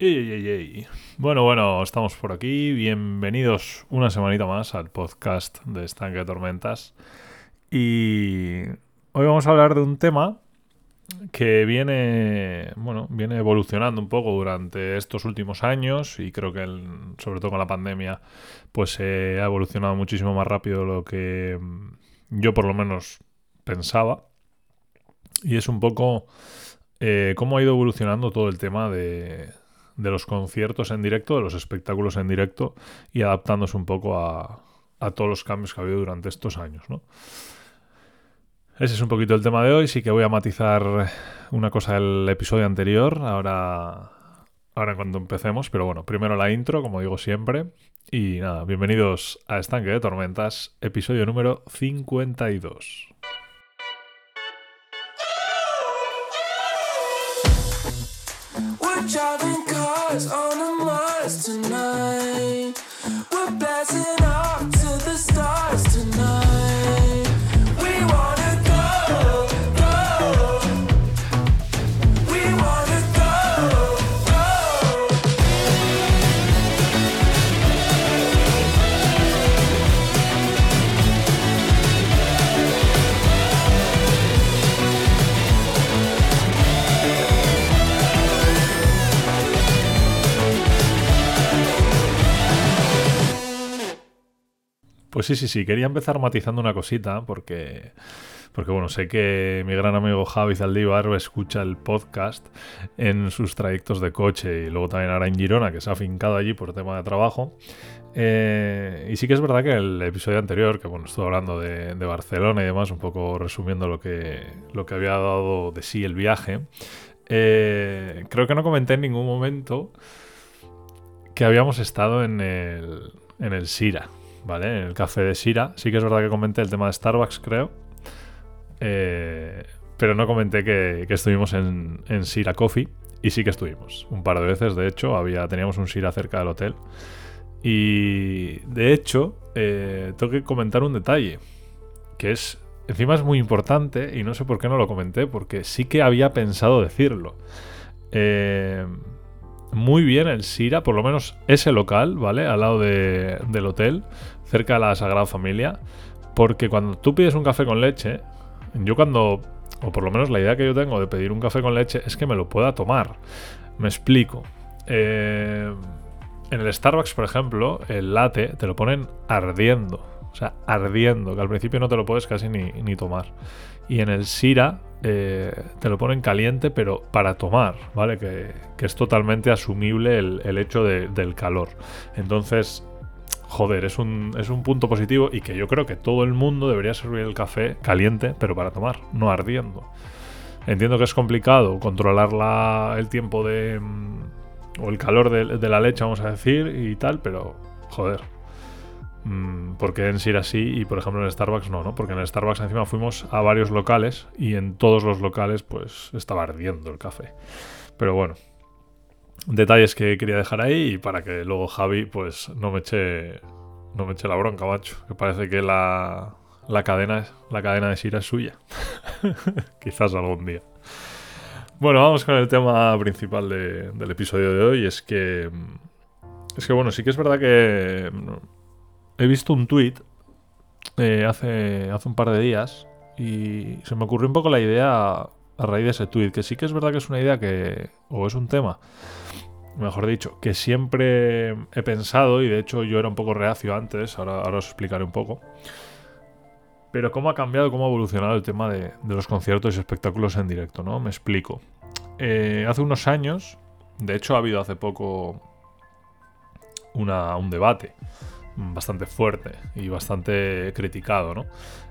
Ey, ey, ey. Bueno, bueno, estamos por aquí. Bienvenidos una semanita más al podcast de Estanque de Tormentas. Y hoy vamos a hablar de un tema que viene, bueno, viene evolucionando un poco durante estos últimos años y creo que sobre todo con la pandemia pues se ha evolucionado muchísimo más rápido de lo que mm, yo por lo menos pensaba. Y es un poco eh, cómo ha ido evolucionando todo el tema de, de los conciertos en directo, de los espectáculos en directo y adaptándose un poco a, a todos los cambios que ha habido durante estos años, ¿no? Ese es un poquito el tema de hoy. Sí que voy a matizar una cosa del episodio anterior, ahora, ahora cuando empecemos, pero bueno, primero la intro, como digo siempre. Y nada, bienvenidos a Estanque de Tormentas, episodio número 52. We're on a Mars tonight. Pues sí, sí, sí, quería empezar matizando una cosita porque, porque bueno, sé que mi gran amigo Javi Zaldívar escucha el podcast en sus trayectos de coche y luego también ahora en Girona, que se ha afincado allí por tema de trabajo. Eh, y sí que es verdad que el episodio anterior, que bueno, estuve hablando de, Barcelona y demás, un poco resumiendo lo que, lo que había dado de sí el viaje, eh, creo que no comenté en ningún momento que habíamos estado en el, en el Sira, ¿vale? En el café de Sira. Sí que es verdad que comenté el tema de Starbucks, creo. Eh, pero no comenté que, estuvimos en, en Sira Coffee. Y sí que estuvimos. Un par de veces, de hecho. Había, teníamos un Sira cerca del hotel. Y de hecho, eh, tengo que comentar un detalle. Que es. Encima es muy importante. Y no sé por qué no lo comenté. Porque sí que había pensado decirlo. Eh, muy bien el Sira, por lo menos ese local, ¿vale? Al lado de- del hotel, cerca de la Sagrada Familia. Porque cuando tú pides un café con leche, yo cuando, o por lo menos la idea que yo tengo de pedir un café con leche es que me lo pueda tomar. Me explico. Eh, en el Starbucks, por ejemplo, el latte te lo ponen ardiendo. O sea, ardiendo, que al principio no te lo puedes casi ni, ni tomar. Y en el Sira eh, te lo ponen caliente, pero para tomar, ¿vale? Que, es totalmente asumible el, hecho de- del calor. Entonces, joder, es un, es un punto positivo y que yo creo que todo el mundo debería servir el café caliente, pero para tomar, no ardiendo. Entiendo que es complicado controlar la- el tiempo de... mm, o el calor de la leche, vamos a decir, y tal, pero joder. Mm, porque en Sira sí y por ejemplo en Starbucks no, ¿no? Porque en Starbucks encima fuimos a varios locales y en todos los locales pues estaba ardiendo el café. Pero bueno, detalles que quería dejar ahí y para que luego Javi pues no me eche no me eche la bronca, macho, que parece que la, la cadena la cadena de Sira es suya. Quizás algún día. Bueno, vamos con el tema principal de- del episodio de hoy. Es que. Es que bueno, sí que es verdad que. He visto un tweet hace, hace un par de días. Y se me ocurrió un poco la idea a, raíz de ese tweet. Que sí que es verdad que es una idea que. O es un tema. Mejor dicho, que siempre he pensado. Y de hecho yo era un poco reacio antes. Ahora, os explicaré un poco. Pero cómo ha cambiado, cómo ha evolucionado el tema de, de los conciertos y espectáculos en directo, ¿no? Me explico. Eh, hace unos años, de hecho ha habido hace poco una- un debate bastante fuerte y bastante criticado, ¿no?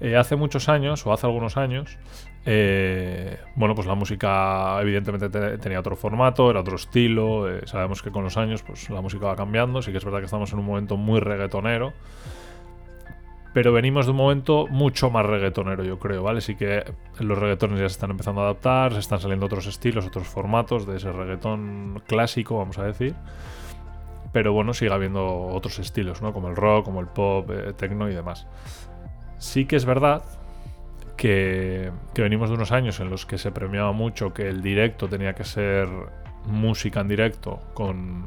Eh, hace muchos años, o hace algunos años, eh, bueno, pues la música evidentemente te- tenía otro formato, era otro estilo, eh, sabemos que con los años pues la música va cambiando, sí que es verdad que estamos en un momento muy reggaetonero, pero venimos de un momento mucho más reggaetonero, yo creo, ¿vale? Sí que los reggaetones ya se están empezando a adaptar, se están saliendo otros estilos, otros formatos de ese reggaetón clásico, vamos a decir. Pero bueno, sigue habiendo otros estilos, ¿no? Como el rock, como el pop, eh, techno y demás. Sí que es verdad que, que venimos de unos años en los que se premiaba mucho que el directo tenía que ser música en directo con.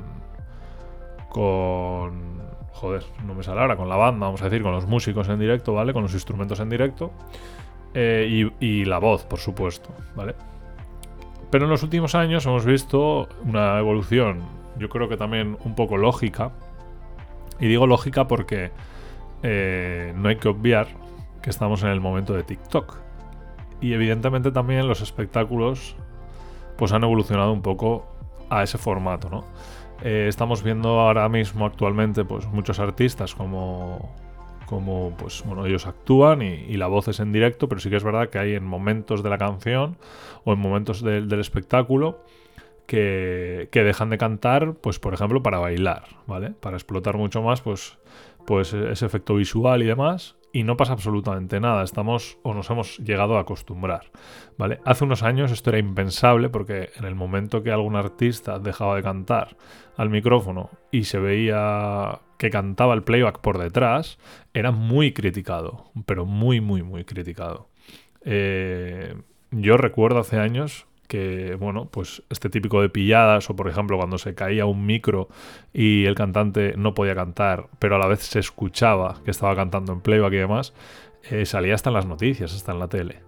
con. Joder, no me sale ahora, con la banda, vamos a decir, con los músicos en directo, ¿vale? Con los instrumentos en directo. eh, y, y la voz, por supuesto, ¿vale? Pero en los últimos años hemos visto una evolución, yo creo que también un poco lógica. Y digo lógica porque eh, no hay que obviar que estamos en el momento de TikTok. Y evidentemente también los espectáculos pues han evolucionado un poco a ese formato, ¿no? Eh, estamos viendo ahora mismo actualmente pues muchos artistas como como pues bueno ellos actúan y, la voz es en directo pero sí que es verdad que hay en momentos de la canción o en momentos del espectáculo que, dejan de cantar, pues por ejemplo, para bailar, ¿vale? Para explotar mucho más, pues, pues ese efecto visual y demás. Y no pasa absolutamente nada, estamos o nos hemos llegado a acostumbrar, ¿vale? Hace unos años esto era impensable porque en el momento que algún artista dejaba de cantar al micrófono y se veía que cantaba el playback por detrás, era muy criticado, pero muy, muy, muy criticado. Eh, yo recuerdo hace años que, bueno, pues este típico de pilladas, o por ejemplo cuando se caía un micro y el cantante no podía cantar, pero a la vez se escuchaba que estaba cantando en playback y demás, eh, salía hasta en las noticias, hasta en la tele.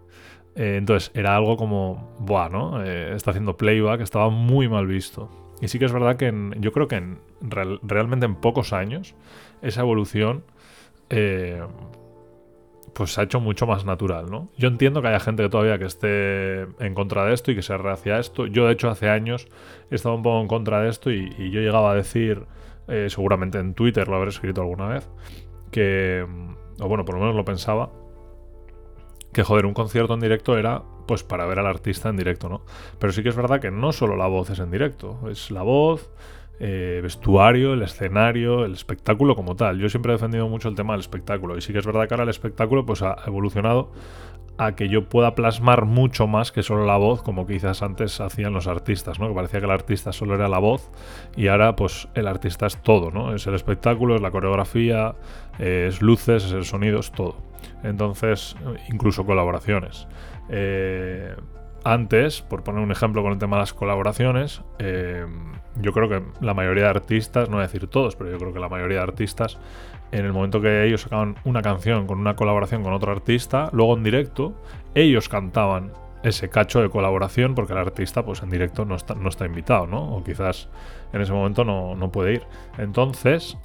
Eh, entonces era algo como, buah, ¿no? Eh, está haciendo playback, estaba muy mal visto. Y sí que es verdad que yo creo que en, real- realmente en pocos años esa evolución pues se ha hecho mucho más natural, ¿no? Yo entiendo que haya gente que todavía que esté en contra de esto y que se hacia esto. Yo, de hecho, hace años he estado un poco en contra de esto y, y yo llegaba a decir, eh, seguramente en Twitter lo habré escrito alguna vez, que, mm, o bueno, por lo menos lo pensaba, que joder, un concierto en directo era pues para ver al artista en directo, ¿no? Pero sí que es verdad que no solo la voz es en directo, es la voz, eh, vestuario, el escenario, el espectáculo como tal. Yo siempre he defendido mucho el tema del espectáculo y sí que es verdad que ahora el espectáculo pues ha evolucionado a que yo pueda plasmar mucho más que solo la voz, como quizás antes hacían los artistas, ¿no? Que parecía que el artista solo era la voz y ahora pues el artista es todo, ¿no? Es el espectáculo, es la coreografía, eh, es luces, es el sonido, es todo. Entonces, incluso colaboraciones. Eh, antes, por poner un ejemplo con el tema de las colaboraciones, eh, yo creo que la mayoría de artistas, no voy a decir todos, pero yo creo que la mayoría de artistas, en el momento que ellos sacaban una canción con una colaboración con otro artista, luego en directo, ellos cantaban ese cacho de colaboración porque el artista pues en directo no está, no está invitado, ¿no? O quizás en ese momento no, no puede ir. Entonces,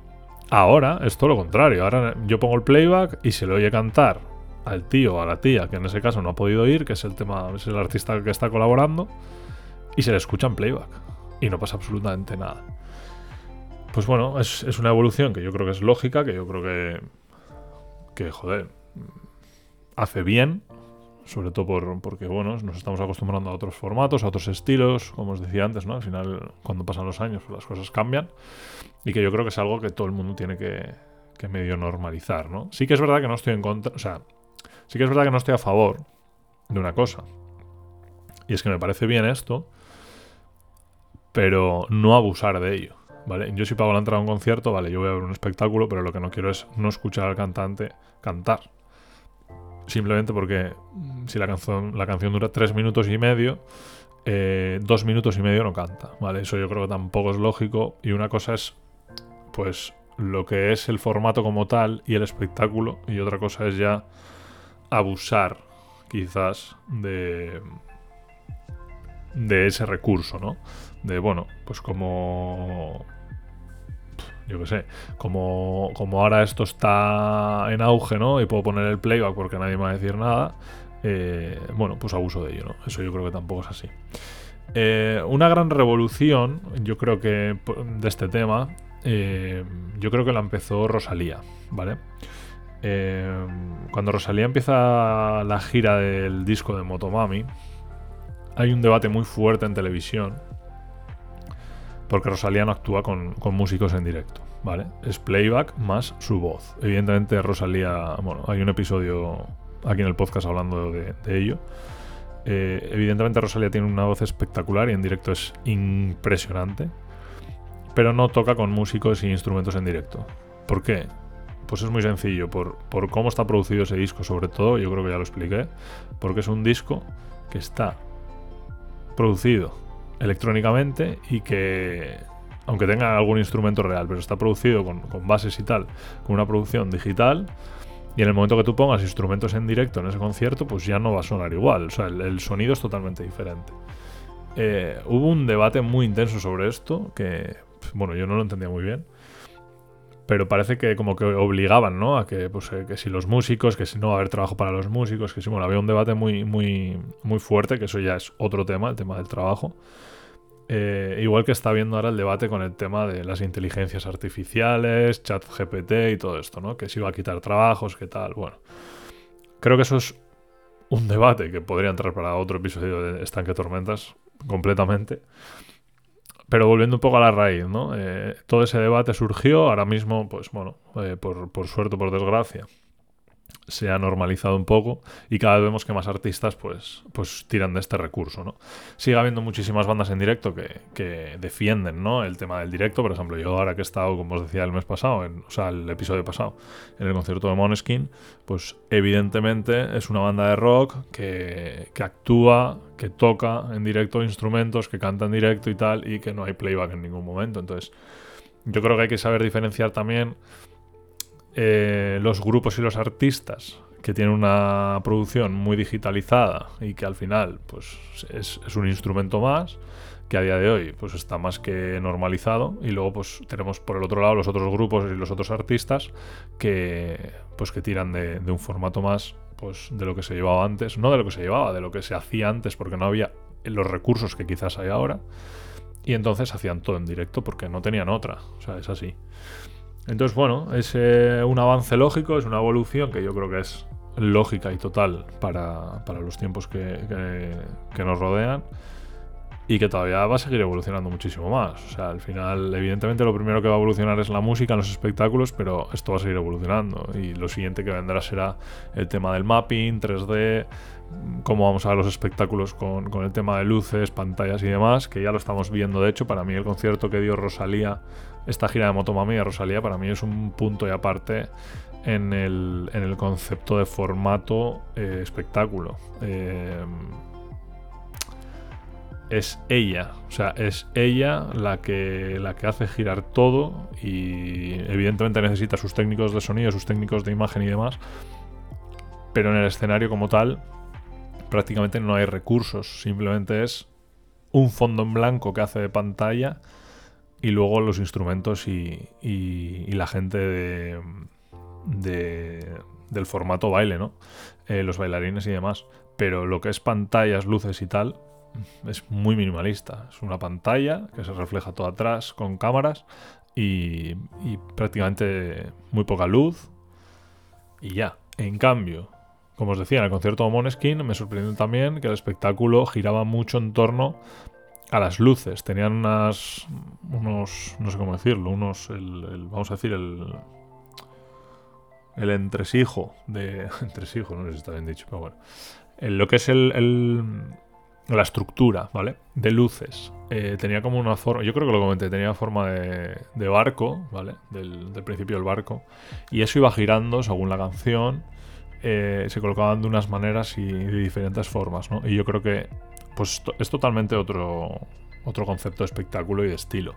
ahora es todo lo contrario. Ahora yo pongo el playback y se le oye cantar al tío o a la tía, que en ese caso no ha podido ir, que es el tema, es el artista que está colaborando, y se le escucha en playback. Y no pasa absolutamente nada. Pues bueno, es, es una evolución que yo creo que es lógica, que yo creo que. que, joder. hace bien. Sobre todo por, porque, bueno, nos estamos acostumbrando a otros formatos, a otros estilos, como os decía antes, ¿no? Al final, cuando pasan los años, pues las cosas cambian. Y que yo creo que es algo que todo el mundo tiene que, que medio normalizar, ¿no? Sí que es verdad que no estoy en contra. O sea, sí que es verdad que no estoy a favor de una cosa. Y es que me parece bien esto, pero no abusar de ello. ¿Vale? Yo si pago la entrada a un concierto, vale, yo voy a ver un espectáculo, pero lo que no quiero es no escuchar al cantante cantar. Simplemente porque si la canción, la canción dura tres minutos y medio, eh, dos minutos y medio no canta, ¿vale? Eso yo creo que tampoco es lógico. Y una cosa es, pues, lo que es el formato como tal y el espectáculo, y otra cosa es ya abusar, quizás, de, de ese recurso, ¿no? De, bueno, pues como yo qué sé, como, como ahora esto está en auge, ¿no? Y puedo poner el playback porque nadie me va a decir nada, eh, bueno, pues abuso de ello, ¿no? Eso yo creo que tampoco es así. Eh, una gran revolución, yo creo que de este tema, eh, yo creo que la empezó Rosalía, ¿vale? Eh, cuando Rosalía empieza la gira del disco de Motomami, hay un debate muy fuerte en televisión porque Rosalía no actúa con, músicos en directo, ¿vale? Es playback más su voz. Evidentemente Rosalía, bueno, hay un episodio aquí en el podcast hablando de, de ello. Eh, evidentemente Rosalía tiene una voz espectacular y en directo es impresionante, pero no toca con músicos y instrumentos en directo. ¿Por qué? Pues es muy sencillo, por, por cómo está producido ese disco, sobre todo, yo creo que ya lo expliqué, porque es un disco que está producido electrónicamente y que, aunque tenga algún instrumento real, pero está producido con, con bases y tal, con una producción digital, y en el momento que tú pongas instrumentos en directo en ese concierto, pues ya no va a sonar igual. O sea, el, sonido es totalmente diferente. Eh, hubo un debate muy intenso sobre esto, que, bueno, yo no lo entendía muy bien. Pero parece que como que obligaban, ¿no? A que, pues, eh, que si los músicos, que si no va a haber trabajo para los músicos, que si, bueno, había un debate muy, muy, muy fuerte, que eso ya es otro tema, el tema del trabajo. Eh, igual que está viendo ahora el debate con el tema de las inteligencias artificiales, chat GPT y todo esto, ¿no? Que si va a quitar trabajos, qué tal. Bueno, creo que eso es un debate que podría entrar para otro episodio de Estanque Tormentas completamente. Pero volviendo un poco a la raíz, ¿no? Eh, todo ese debate surgió, ahora mismo, pues bueno, eh, por, por suerte o por desgracia, se ha normalizado un poco y cada vez vemos que más artistas pues, pues tiran de este recurso, ¿no? Sigue habiendo muchísimas bandas en directo que, que defienden, ¿no? El tema del directo, por ejemplo, yo ahora que he estado, como os decía el mes pasado, en, o sea, el episodio pasado, en el concierto de Moneskin, pues evidentemente es una banda de rock que, que actúa, que toca en directo instrumentos, que canta en directo y tal, y que no hay playback en ningún momento. Entonces, yo creo que hay que saber diferenciar también eh, los grupos y los artistas que tienen una producción muy digitalizada y que al final pues es, un instrumento más que a día de hoy pues está más que normalizado y luego pues tenemos por el otro lado los otros grupos y los otros artistas que pues que tiran de, de un formato más pues de lo que se llevaba antes. No de lo que se llevaba de lo que se hacía antes porque no había los recursos que quizás hay ahora. Y entonces hacían todo en directo porque no tenían otra. O sea es así entonces, bueno, es eh, un avance lógico, es una evolución que yo creo que es lógica y total para, para los tiempos que, que, que, nos rodean y que todavía va a seguir evolucionando muchísimo más. O sea, al final, evidentemente, lo primero que va a evolucionar es la música, los espectáculos, pero esto va a seguir evolucionando. Y lo siguiente que vendrá será el tema del mapping, 3D, cómo vamos a ver los espectáculos con, con el tema de luces, pantallas y demás, que ya lo estamos viendo. De hecho, para mí el concierto que dio Rosalía esta gira de Motomami de Rosalía para mí es un punto y aparte en el, en el concepto de formato eh, espectáculo. Eh, es ella, o sea, es ella la que, la que hace girar todo y evidentemente necesita sus técnicos de sonido, sus técnicos de imagen y demás, pero en el escenario como tal prácticamente no hay recursos, simplemente es un fondo en blanco que hace de pantalla y luego los instrumentos y, y, la gente de, de, del formato baile, ¿no? Eh, los bailarines y demás. Pero lo que es pantallas, luces y tal, es muy minimalista. Es una pantalla que se refleja todo atrás con cámaras y, y prácticamente muy poca luz y ya. En cambio, como os decía, en el concierto de Moneskin me sorprendió también que el espectáculo giraba mucho en torno a las luces. Tenían unas. unos. no sé cómo decirlo, unos. El, el, vamos a decir, el. el entresijo de. entresijo, no sé si está bien dicho, pero bueno. En lo que es el, el la estructura, ¿vale? De luces. Eh, tenía como una forma, yo creo que lo comenté, tenía forma de, de barco, ¿vale? Del, del, principio del barco. Y eso iba girando según la canción. Eh, se colocaban de unas maneras y de diferentes formas, ¿no? Y yo creo que pues es totalmente otro, otro concepto de espectáculo y de estilo.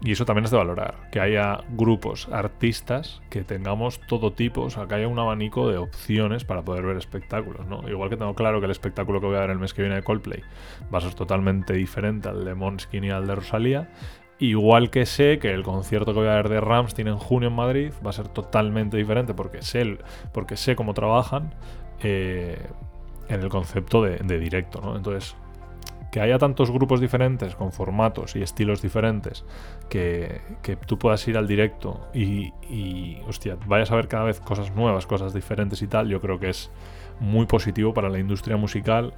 Y eso también es de valorar, que haya grupos, artistas, que tengamos todo tipo, o sea, que haya un abanico de opciones para poder ver espectáculos, ¿no? Igual que tengo claro que el espectáculo que voy a ver el mes que viene de Coldplay va a ser totalmente diferente al de Måneskin y al de Rosalía, igual que sé que el concierto que voy a ver de Ramstein en junio en Madrid va a ser totalmente diferente porque sé, porque sé cómo trabajan, eh, en el concepto de, de directo, ¿no? Entonces, que haya tantos grupos diferentes con formatos y estilos diferentes que, que tú puedas ir al directo y, y, vayas a ver cada vez cosas nuevas, cosas diferentes y tal, yo creo que es muy positivo para la industria musical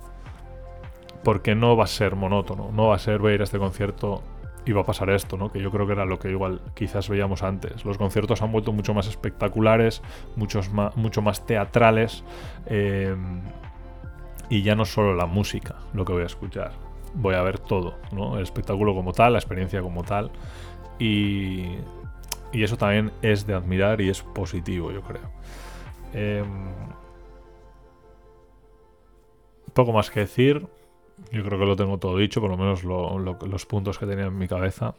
porque no va a ser monótono, no va a ser ver este concierto y va a pasar esto, ¿no? Que yo creo que era lo que igual quizás veíamos antes. Los conciertos han vuelto mucho más espectaculares, muchos más, mucho más teatrales. Eh, y ya no solo la música lo que voy a escuchar, voy a ver todo, ¿no? El espectáculo como tal, la experiencia como tal. Y, y eso también es de admirar y es positivo, yo creo. Eh, poco más que decir. Yo creo que lo tengo todo dicho, por lo menos lo- lo- los puntos que tenía en mi cabeza.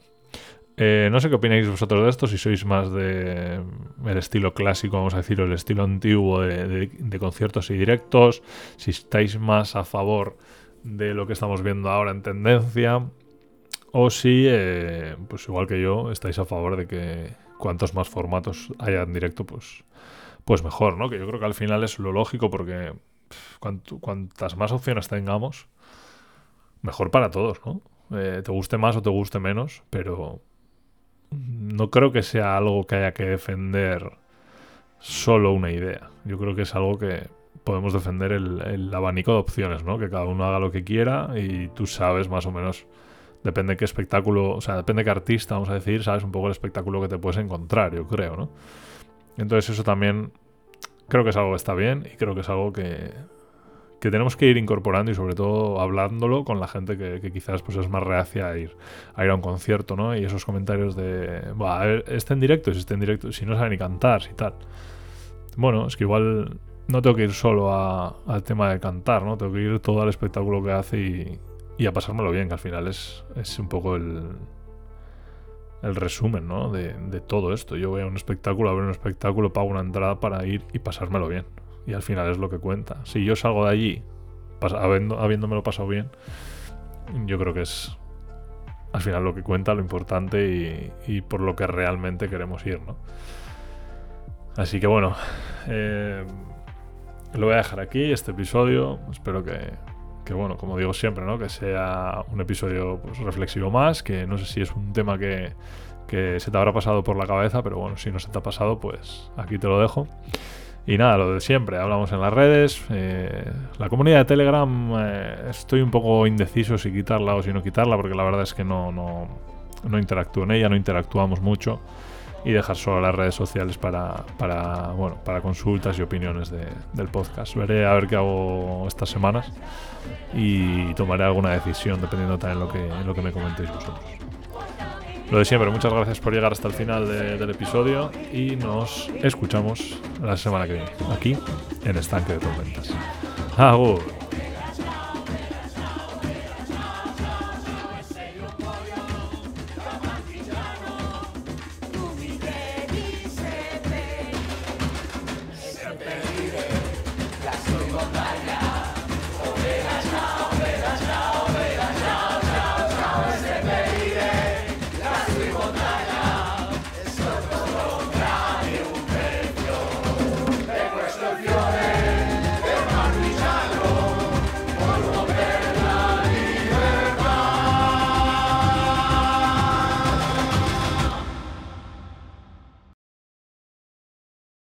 Eh, no sé qué opináis vosotros de esto, si sois más de el estilo clásico, vamos a decir, o el estilo antiguo de, conciertos y directos, si estáis más a favor de lo que estamos viendo ahora en tendencia, o si, eh, pues igual que yo, estáis a favor de que cuantos más formatos haya en directo, pues, pues mejor, ¿no? Que yo creo que al final es lo lógico porque cuantas más opciones tengamos, mejor para todos, ¿no? Eh, te guste más o te guste menos, pero no creo que sea algo que haya que defender solo una idea. Yo creo que es algo que podemos defender el, el abanico de opciones, ¿no? Que cada uno haga lo que quiera y tú sabes más o menos, depende qué espectáculo, o sea, depende qué artista, vamos a decir, sabes un poco el espectáculo que te puedes encontrar, yo creo, ¿no? Entonces eso también creo que es algo que está bien y creo que es algo que, que tenemos que ir incorporando y sobre todo hablándolo con la gente que, quizás pues es más reacia a ir, a ir a un concierto, ¿no? Y esos comentarios de, "Buah, a ver, este en directo, si este en directo, si no sabe ni cantar, si tal. Bueno, es que igual no tengo que ir solo al tema de cantar, ¿no? Tengo que ir todo al espectáculo que hace y, a pasármelo bien, que al final es, es un poco el, el resumen, ¿no? De, todo esto. Yo voy a un espectáculo, a un espectáculo, pago una entrada para ir y pasármelo bien. Y al final es lo que cuenta. Si yo salgo de allí pas- habiendo, habiéndomelo pasado bien, yo creo que es al final lo que cuenta, lo importante y, por lo que realmente queremos ir, ¿no? Así que bueno, eh, lo voy a dejar aquí, este episodio. Espero que, que, bueno, como digo siempre, ¿no? Que sea un episodio pues, reflexivo más, que no sé si es un tema que, que se te habrá pasado por la cabeza, pero bueno, si no se te ha pasado, pues aquí te lo dejo. Y nada, lo de siempre, hablamos en las redes. eh, la comunidad de Telegram, eh, estoy un poco indeciso si quitarla o si no quitarla, porque la verdad es que no, no, no interactúo en ella, no interactuamos mucho. Y dejar solo las redes sociales para, para, bueno, para consultas y opiniones de- del podcast. Veré a ver qué hago estas semanas y tomaré alguna decisión dependiendo también lo que, lo que me comentéis vosotros. Lo de siempre, muchas gracias por llegar hasta el final de- del episodio y nos escuchamos la semana que viene, aquí en Estanque de Tormentas. ¡Agur!